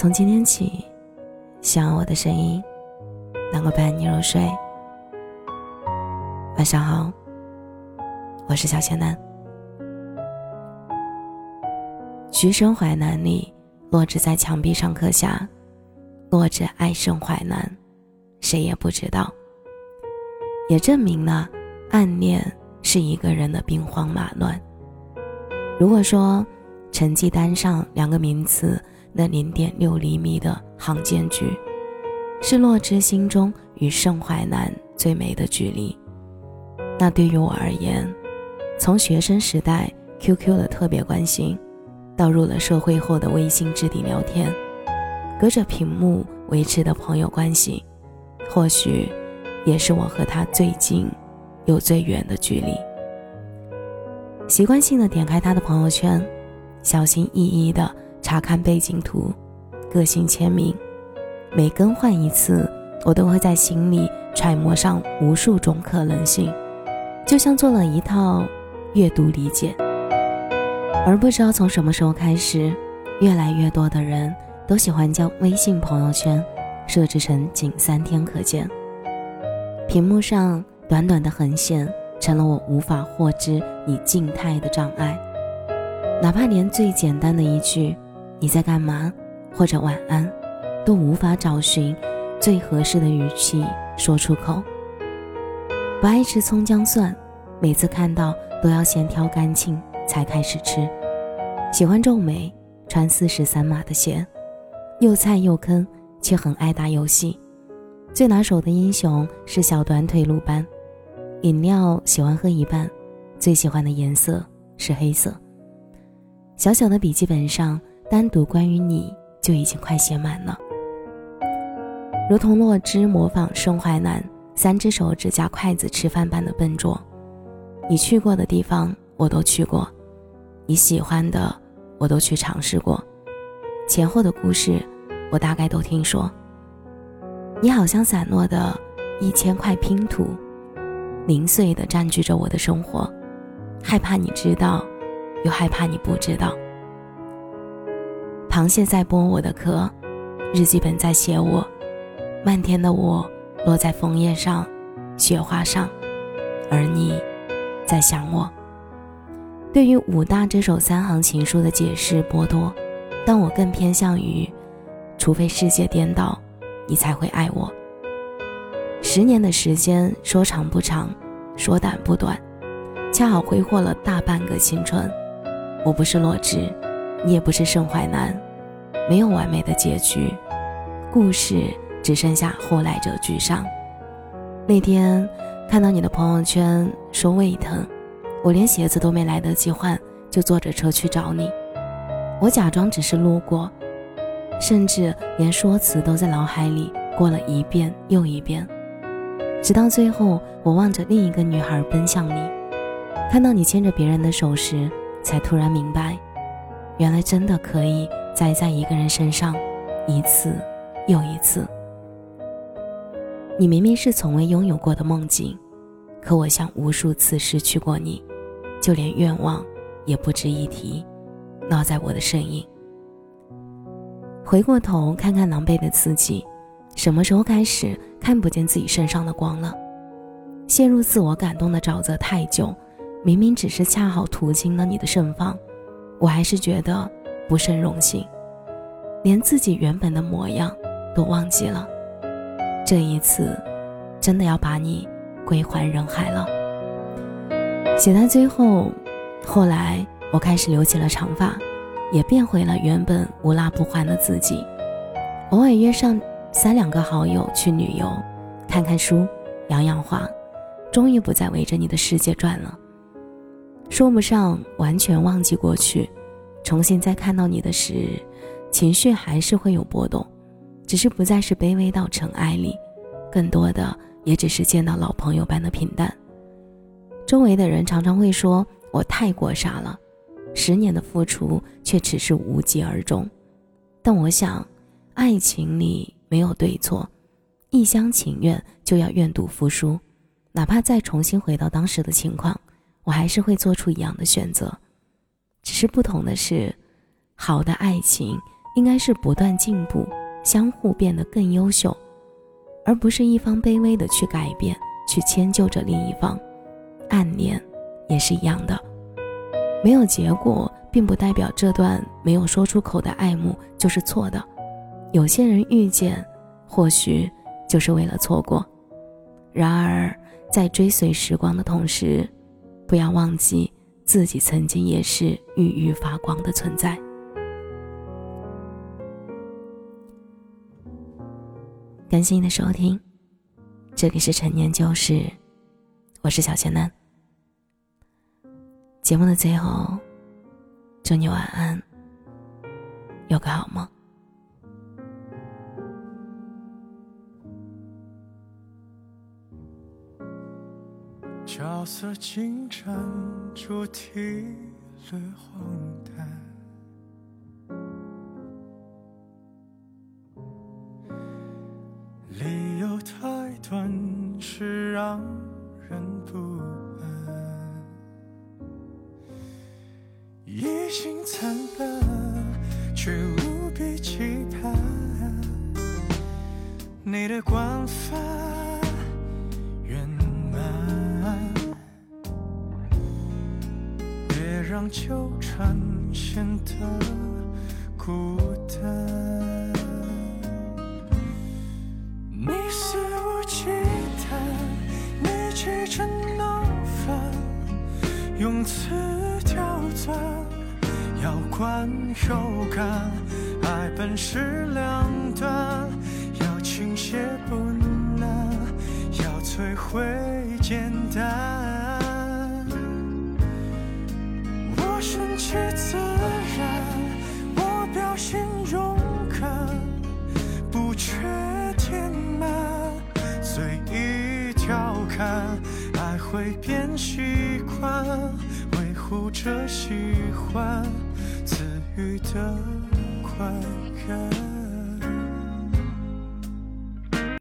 从今天起，希望我的声音能够伴你入睡。晚上好，我是小仙男。徐生淮南里，洛枳在墙壁上刻下：“洛枳爱胜淮南，谁也不知道。”也证明了暗恋是一个人的兵荒马乱。如果说成绩单上两个名词那零点六厘米的行间距，是洛枳心中与盛淮南最美的距离。那对于我而言，从学生时代 QQ 的特别关心，到入了社会后的微信置顶聊天，隔着屏幕维持的朋友关系，或许也是我和他最近又最远的距离。习惯性的点开他的朋友圈，小心翼翼的查看背景图、个性签名，每更换一次，我都会在心里揣摩上无数种可能性。就像做了一套阅读理解，而不知道从什么时候开始，越来越多的人都喜欢将微信朋友圈设置成仅三天可见。屏幕上短短的横线成了我无法获知你静态的障碍，哪怕连最简单的一句“你在干嘛”或者“晚安”，都无法找寻最合适的语气说出口。不爱吃葱姜蒜，每次看到都要先挑干净才开始吃。喜欢皱眉，穿四十三码的鞋，又菜又坑，却很爱打游戏。最拿手的英雄是小短腿鲁班。饮料喜欢喝一半，最喜欢的颜色是黑色。小小的笔记本上，单独关于你就已经快写满了。如同洛枳模仿盛淮南。三只手指夹筷子吃饭般的笨拙，你去过的地方我都去过，你喜欢的我都去尝试过，前后的故事我大概都听说。你好像散落的一千块拼图，零碎的占据着我的生活，害怕你知道，又害怕你不知道。螃蟹在剥我的壳，日记本在写我，漫天的我。落在枫叶上，雪花上，而你，在想我。对于武大这首三行情书的解释颇多，但我更偏向于，除非世界颠倒，你才会爱我。十年的时间说长不长，说短不短，恰好挥霍了大半个青春。我不是洛枳，你也不是盛淮南，没有完美的结局，故事。只剩下后来者居上。那天看到你的朋友圈说胃疼，我连鞋子都没来得及换，就坐着车去找你。我假装只是路过，甚至连说辞都在脑海里过了一遍又一遍，直到最后，我望着另一个女孩奔向你，看到你牵着别人的手时，才突然明白，原来真的可以栽在一个人身上，一次又一次。你明明是从未拥有过的梦境，可我像无数次失去过你，就连愿望也不值一提，烙在我的身影。回过头看看狼狈的自己，什么时候开始看不见自己身上的光了？陷入自我感动的沼泽太久，明明只是恰好途经了你的盛放，我还是觉得不胜荣幸，连自己原本的模样都忘记了。这一次，真的要把你归还人海了。写在最后，后来我开始留起了长发，也变回了原本无辣不欢的自己。偶尔约上三两个好友去旅游，看看书，养养花，终于不再围着你的世界转了。说不上完全忘记过去，重新再看到你的时，情绪还是会有波动。只是不再是卑微到尘埃里，更多的也只是见到老朋友般的平淡。周围的人常常会说我太过傻了，十年的付出却只是无疾而终。但我想，爱情里没有对错，一厢情愿就要愿赌服输。哪怕再重新回到当时的情况，我还是会做出一样的选择。只是不同的是，好的爱情。应该是不断进步，相互变得更优秀，而不是一方卑微的去改变，去迁就着另一方。暗恋也是一样的，没有结果，并不代表这段没有说出口的爱慕就是错的。有些人遇见，或许就是为了错过。然而，在追随时光的同时，不要忘记自己曾经也是郁郁发光的存在。感谢你的收听，这里是陈年旧事，我是小贤男。节目的最后，祝你晚安，有个好梦。角色进展，主题略荒诞，理由太短，是让人不安。一心惨笨，却无比期盼你的惯犯。让纠缠显得孤单，你肆无忌惮，你气成闹翻，用词刁钻，要观又干，爱本是两端，要倾斜不难，要摧毁简单。是自然，我表现勇敢，不缺填满，随意调侃，爱会变习惯，维护着喜欢，赐予的快感。